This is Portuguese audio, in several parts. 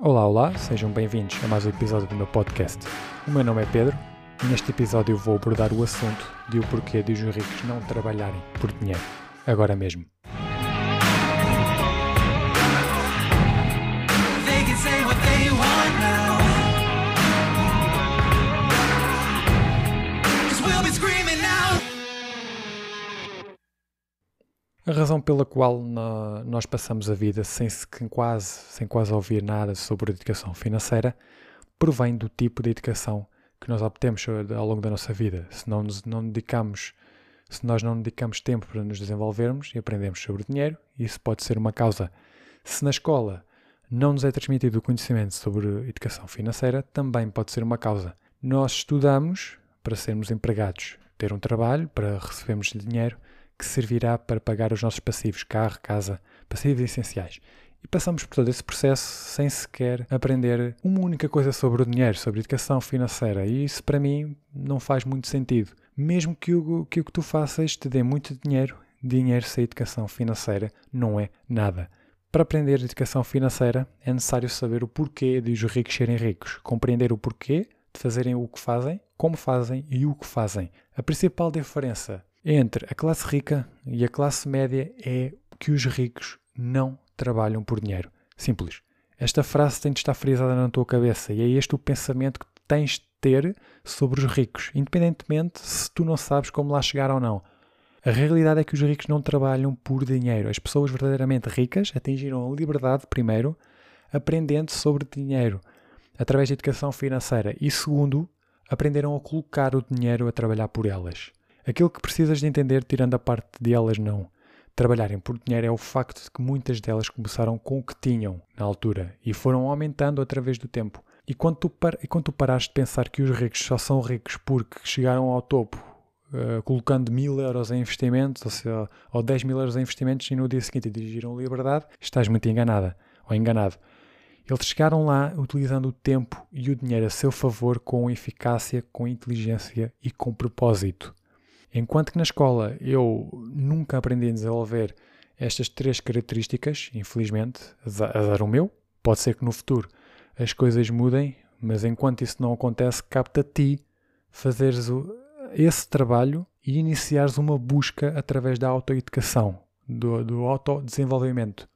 Olá, olá, sejam bem-vindos a mais um episódio do meu podcast. O meu nome é Pedro e neste episódio vou abordar o assunto de o porquê de os ricos não trabalharem por dinheiro, agora mesmo. A razão pela qual nó- nós passamos a vida sem, se- sem quase, sem quase ouvir nada sobre educação financeira provém do tipo de educação que nós obtemos ao longo da nossa vida. Se não nos não dedicamos, se nós não dedicamos tempo para nos desenvolvermos e aprendemos sobre dinheiro, isso pode ser uma causa. Se na escola não nos é transmitido o conhecimento sobre educação financeira, também pode ser uma causa. Nós estudamos para sermos empregados, ter um trabalho para recebermos dinheiro que servirá para pagar os nossos passivos, carro, casa, passivos essenciais. E passamos por todo esse processo sem sequer aprender uma única coisa sobre o dinheiro, sobre educação financeira. E isso para mim não faz muito sentido. Mesmo que o que, o que tu faças te dê muito dinheiro, dinheiro sem educação financeira não é nada. Para aprender educação financeira é necessário saber o porquê de os ricos serem ricos, compreender o porquê de fazerem o que fazem, como fazem e o que fazem. A principal diferença entre a classe rica e a classe média é que os ricos não trabalham por dinheiro. Simples. Esta frase tem de estar frisada na tua cabeça e é este o pensamento que tens de ter sobre os ricos, independentemente se tu não sabes como lá chegar ou não. A realidade é que os ricos não trabalham por dinheiro. As pessoas verdadeiramente ricas atingiram a liberdade, primeiro, aprendendo sobre dinheiro, através de educação financeira, e segundo, aprenderam a colocar o dinheiro a trabalhar por elas. Aquilo que precisas de entender, tirando a parte de elas não trabalharem por dinheiro, é o facto de que muitas delas começaram com o que tinham na altura e foram aumentando através do tempo. E quando tu, par e quando tu parares de pensar que os ricos só são ricos porque chegaram ao topo Uh, colocando mil euros em investimentos, ou, seja, ou 10 mil euros em investimentos, e no dia seguinte dirigiram liberdade, estás muito enganada ou enganado. Eles chegaram lá utilizando o tempo e o dinheiro a seu favor com eficácia, com inteligência e com propósito. Enquanto que na escola eu nunca aprendi a desenvolver estas três características, infelizmente, azar azar o meu, pode ser que no futuro as coisas mudem, mas enquanto isso não acontece, capta a ti fazeres esse trabalho e iniciares uma busca através da autoeducação, do, do autodesenvolvimento,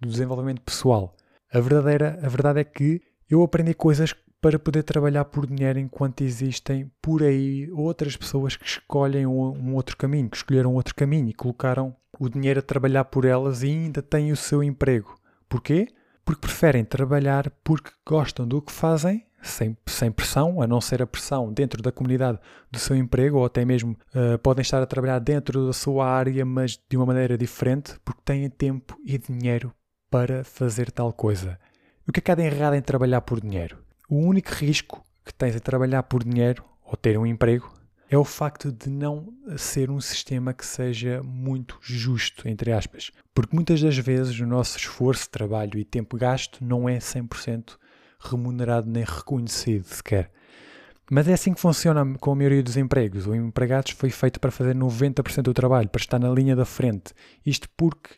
do desenvolvimento pessoal. A, verdadeira, a verdade é que eu aprendi coisas para poder trabalhar por dinheiro enquanto existem por aí outras pessoas que escolhem um, outro caminho, que escolheram outro caminho e colocaram o dinheiro a trabalhar por elas e ainda têm o seu emprego. Porquê? Porque preferem trabalhar porque gostam do que fazem sem, sem pressão, a não ser a pressão dentro da comunidade do seu emprego, ou até mesmo uh, podem estar a trabalhar dentro da sua área, mas de uma maneira diferente, porque têm tempo e dinheiro para fazer tal coisa. O que é que há de errado em trabalhar por dinheiro? O único risco que tens em trabalhar por dinheiro, ou ter um emprego, é o facto de não ser um sistema que seja muito justo, entre aspas. Porque muitas das vezes o nosso esforço, trabalho e tempo gasto não é 100% remunerado nem reconhecido sequer. Mas é assim que funciona com a maioria dos empregos. O empregado foi feito para fazer 90% do trabalho, para estar na linha da frente. Isto porque,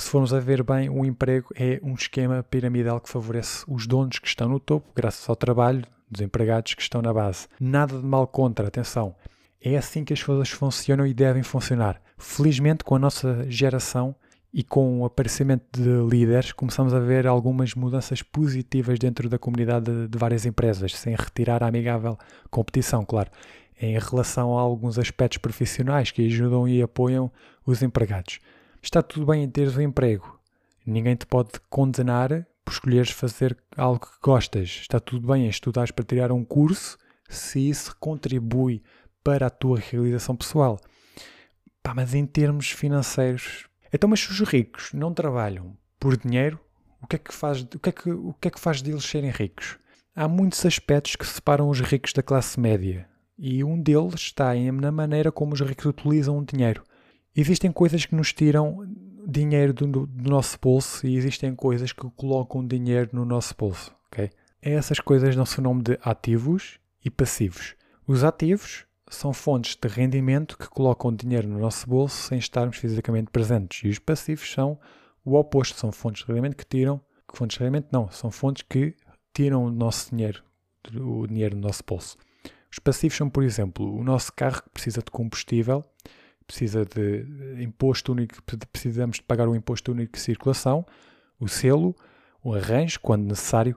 se formos a ver bem, o emprego é um esquema piramidal que favorece os donos que estão no topo, graças ao trabalho dos empregados que estão na base. Nada de mal contra, atenção. É assim que as coisas funcionam e devem funcionar. Felizmente, com a nossa geração, e com o aparecimento de líderes, começamos a ver algumas mudanças positivas dentro da comunidade de, várias empresas, sem retirar a amigável competição, claro, em relação a alguns aspectos profissionais que ajudam e apoiam os empregados. Está tudo bem em teres um emprego, ninguém te pode condenar por escolheres fazer algo que gostas. Está tudo bem em estudares para tirar um curso, se isso contribui para a tua realização pessoal. Pá, mas em termos financeiros, então, mas se os ricos não trabalham por dinheiro, o que é que faz, o que é que, o que é que faz deles serem ricos? Há muitos aspectos que separam os ricos da classe média, e um deles está na maneira como os ricos utilizam o dinheiro. Existem coisas que nos tiram dinheiro do, do nosso bolso e existem coisas que colocam dinheiro no nosso bolso, ok? Essas coisas dão-se o nome de ativos e passivos. Os ativos são fontes de rendimento que colocam dinheiro no nosso bolso sem estarmos fisicamente presentes. E os passivos são o oposto, são fontes de rendimento que tiram, fontes de rendimento não, são fontes que tiram o nosso dinheiro, o dinheiro do nosso bolso. Os passivos são, por exemplo, o nosso carro que precisa de combustível, precisa de imposto único, precisamos de pagar o imposto único de circulação, o selo, o arranjo, quando necessário.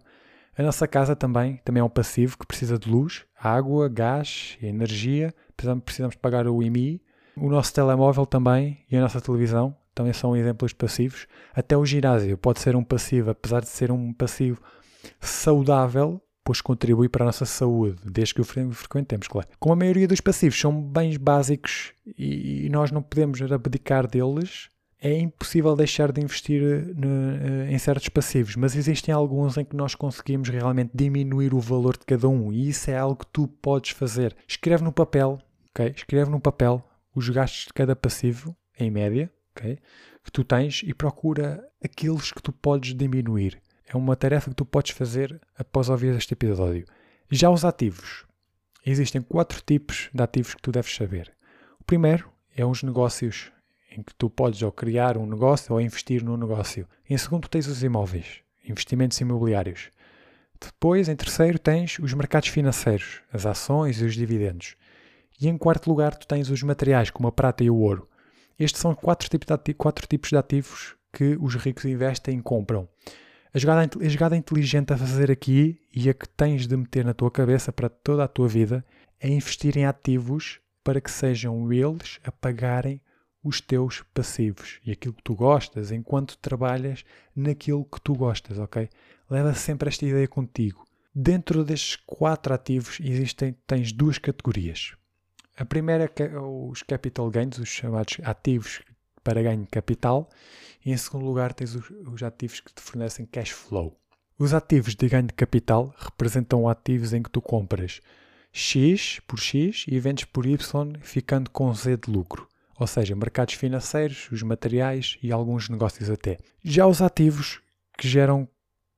A nossa casa também, também é um passivo que precisa de luz, água, gás, energia, precisamos, precisamos de pagar o IMI. O nosso telemóvel também e a nossa televisão também são exemplos passivos. Até o ginásio pode ser um passivo, apesar de ser um passivo saudável, pois contribui para a nossa saúde, desde que o frequentemos, claro. Como a maioria dos passivos são bens básicos e, nós não podemos abdicar deles, é impossível deixar de investir no, em certos passivos, mas existem alguns em que nós conseguimos realmente diminuir o valor de cada um e isso é algo que tu podes fazer. Escreve no papel, ok? Escreve no papel os gastos de cada passivo, em média, ok? Que tu tens e procura aqueles que tu podes diminuir. É uma tarefa que tu podes fazer após ouvir este episódio. Já os ativos. Existem quatro tipos de ativos que tu deves saber. O primeiro é os negócios, em que tu podes ou criar um negócio ou investir num negócio. Em segundo, tens os imóveis, investimentos imobiliários. Depois, em terceiro, tens os mercados financeiros, as ações e os dividendos. E em quarto lugar, tu tens os materiais, como a prata e o ouro. Estes são quatro tipos de, quatro tipos de ativos que os ricos investem e compram. A jogada, a jogada inteligente a fazer aqui e a que tens de meter na tua cabeça para toda a tua vida é investir em ativos para que sejam eles a pagarem os teus passivos e aquilo que tu gostas enquanto trabalhas naquilo que tu gostas, ok? Leva sempre esta ideia contigo. Dentro destes quatro ativos existem tens duas categorias. A primeira é os capital gains, os chamados ativos para ganho de capital, e em segundo lugar tens os, os ativos que te fornecem cash flow. Os ativos de ganho de capital representam ativos em que tu compras X por X e vendes por Y, ficando com Z de lucro. Ou seja, mercados financeiros, os materiais e alguns negócios até. Já os ativos que geram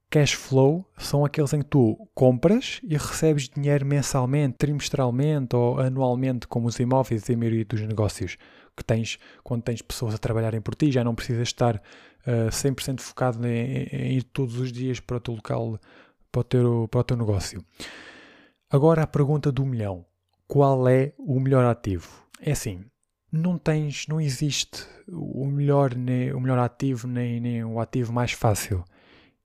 cash flow são aqueles em que tu compras e recebes dinheiro mensalmente, trimestralmente ou anualmente, como os imóveis e a maioria dos negócios que tens quando tens pessoas a trabalharem por ti, já não precisas estar uh, 100% focado em, em, ir todos os dias para o teu local, para o teu, para o teu negócio. Agora a pergunta do milhão: qual é o melhor ativo? É assim, não tens, não existe o melhor, nem, o melhor ativo nem, nem o ativo mais fácil.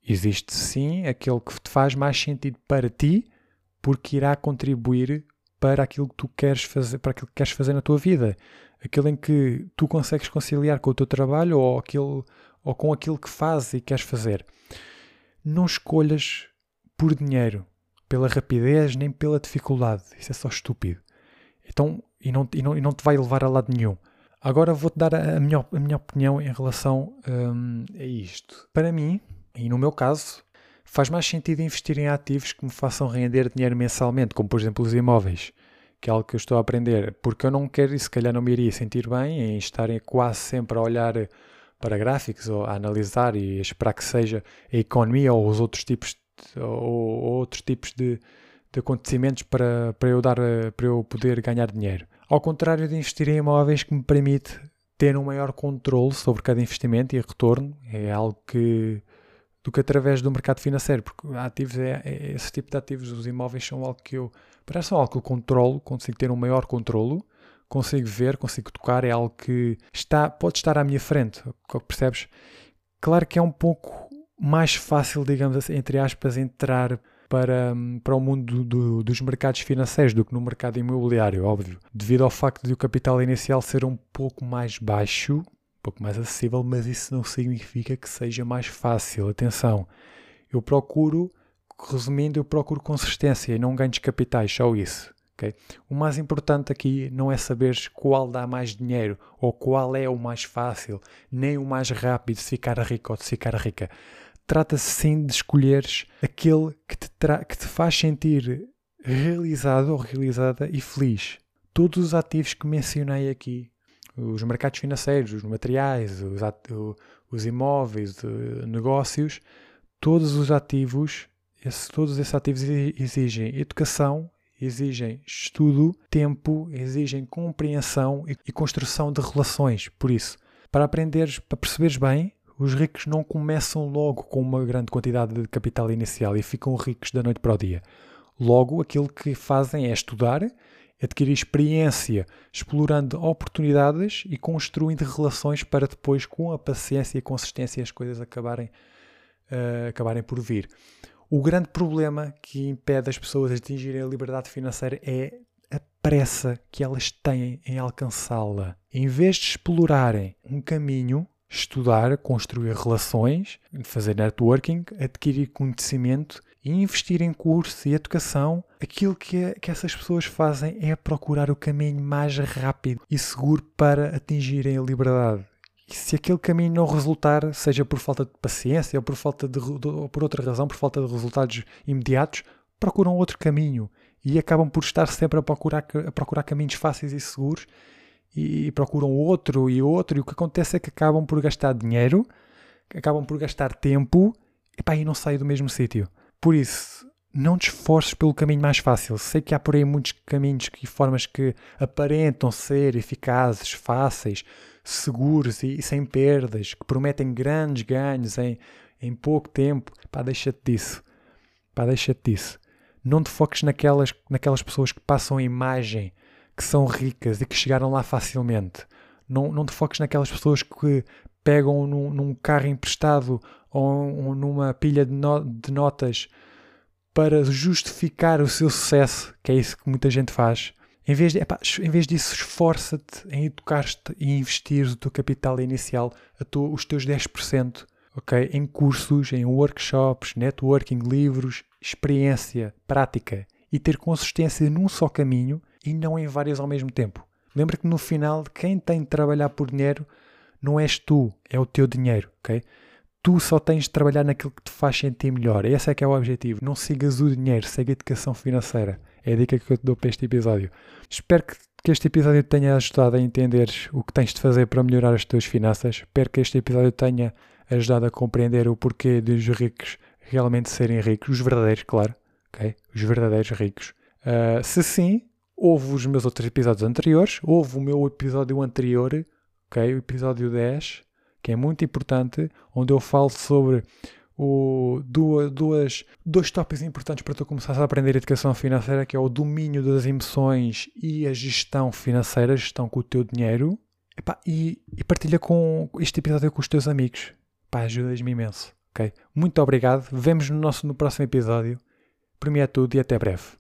Existe sim aquele que te faz mais sentido para ti, porque irá contribuir para aquilo que tu queres fazer, para aquilo que queres fazer na tua vida aquele em que tu consegues conciliar com o teu trabalho ou, aquele, ou com aquilo que fazes e queres fazer. Não escolhas por dinheiro, pela rapidez, nem pela dificuldade. Isso é só estúpido. Então, e não, e não, e não te vai levar a lado nenhum. Agora vou-te dar a, a, minha, a minha opinião em relação um, a isto. Para mim, e no meu caso, faz mais sentido investir em ativos que me façam render dinheiro mensalmente, como por exemplo os imóveis que é algo que eu estou a aprender, porque eu não quero e se calhar não me iria sentir bem em estar quase sempre a olhar para gráficos ou a analisar e esperar que seja a economia ou os outros tipos de, ou, ou outros tipos de, de acontecimentos para, para, eu dar, para eu poder ganhar dinheiro. Ao contrário de investir em imóveis que me permite ter um maior controle sobre cada investimento e retorno, é algo que do que através do mercado financeiro, porque ativos é, é, esse tipo de ativos, os imóveis são algo que eu Parece algo que eu controlo, consigo ter um maior controlo, consigo ver, consigo tocar, é algo que está, pode estar à minha frente, percebes? Claro que é um pouco mais fácil, digamos assim, entre aspas, entrar para, para o mundo do, dos mercados financeiros do que no mercado imobiliário, óbvio, devido ao facto de o capital inicial ser um pouco mais baixo, um pouco mais acessível, mas isso não significa que seja mais fácil. Atenção, eu procuro resumindo, eu procuro consistência e não ganhos capitais, só isso. Okay? O mais importante aqui não é saber qual dá mais dinheiro ou qual é o mais fácil, nem o mais rápido de ficar rico ou de ficar rica. Trata-se sim de escolheres aquele que te, que te faz sentir realizado ou realizada e feliz. Todos os ativos que mencionei aqui, os mercados financeiros, os materiais, os, os imóveis, os negócios, todos os ativos esse, todos esses ativos exigem educação, exigem estudo, tempo, exigem compreensão e, e construção de relações. Por isso, para aprenderes, para perceberes bem Os ricos não começam logo com uma grande quantidade de capital inicial e ficam ricos da noite para o dia. Logo, aquilo que fazem é estudar, adquirir experiência, explorando oportunidades e construindo relações para depois, com a paciência e a consistência, as coisas acabarem, uh, acabarem por vir. O grande problema que impede as pessoas de atingirem a liberdade financeira é a pressa que elas têm em alcançá-la. Em vez de explorarem um caminho estudar, construir relações, fazer networking, adquirir conhecimento e investir em curso e educação, aquilo que, que essas pessoas fazem é procurar o caminho mais rápido e seguro para atingirem a liberdade. E se aquele caminho não resultar, seja por falta de paciência ou por, falta de, ou por outra razão, por falta de resultados imediatos, procuram outro caminho e acabam por estar sempre a procurar, a procurar caminhos fáceis e seguros e procuram outro e outro, e o que acontece é que acabam por gastar dinheiro, acabam por gastar tempo epá, e não saem do mesmo sítio. Por isso, não te esforces pelo caminho mais fácil. Sei que há por aí muitos caminhos e formas que aparentam ser eficazes, fáceis, seguros e, e sem perdas, que prometem grandes ganhos em, em pouco tempo. Pá, deixa-te disso. Pá, deixa-te disso. Não te foques naquelas, naquelas pessoas que passam a imagem que são ricas e que chegaram lá facilmente. Não, não te foques naquelas pessoas que pegam num, num carro emprestado ou, ou numa pilha de, no, de, notas para justificar o seu sucesso, que é isso que muita gente faz. Em vez, de, epá, em vez disso, esforça-te em educar-te e investir o teu capital inicial, tu, os teus 10%, okay? em cursos, em workshops, networking, livros, experiência, prática e ter consistência num só caminho e não em várias ao mesmo tempo. Lembra que no final, quem tem de trabalhar por dinheiro não és tu, é o teu dinheiro, ok? Tu só tens de trabalhar naquilo que te faz sentir melhor. Esse é que é o objetivo. Não sigas o dinheiro, segue a educação financeira. É a dica que eu te dou para este episódio. Espero que, que este episódio tenha ajudado a entender o que tens de fazer para melhorar as tuas finanças. Espero que este episódio tenha ajudado a compreender o porquê dos ricos realmente serem ricos. Os verdadeiros, claro. ok? Os verdadeiros ricos. Uh, se sim, Houve os meus outros episódios anteriores, houve o meu episódio anterior, ok? O episódio 10, que é muito importante, onde eu falo sobre o, duas, duas, dois tópicos importantes para tu começar a aprender educação financeira, que é o domínio das emoções e a gestão financeira, a gestão com o teu dinheiro. E, e, partilha com este episódio com os teus amigos. Ajudas-me imenso. ok? Muito obrigado. Vemos no nosso no próximo episódio. Para mim é tudo e até breve.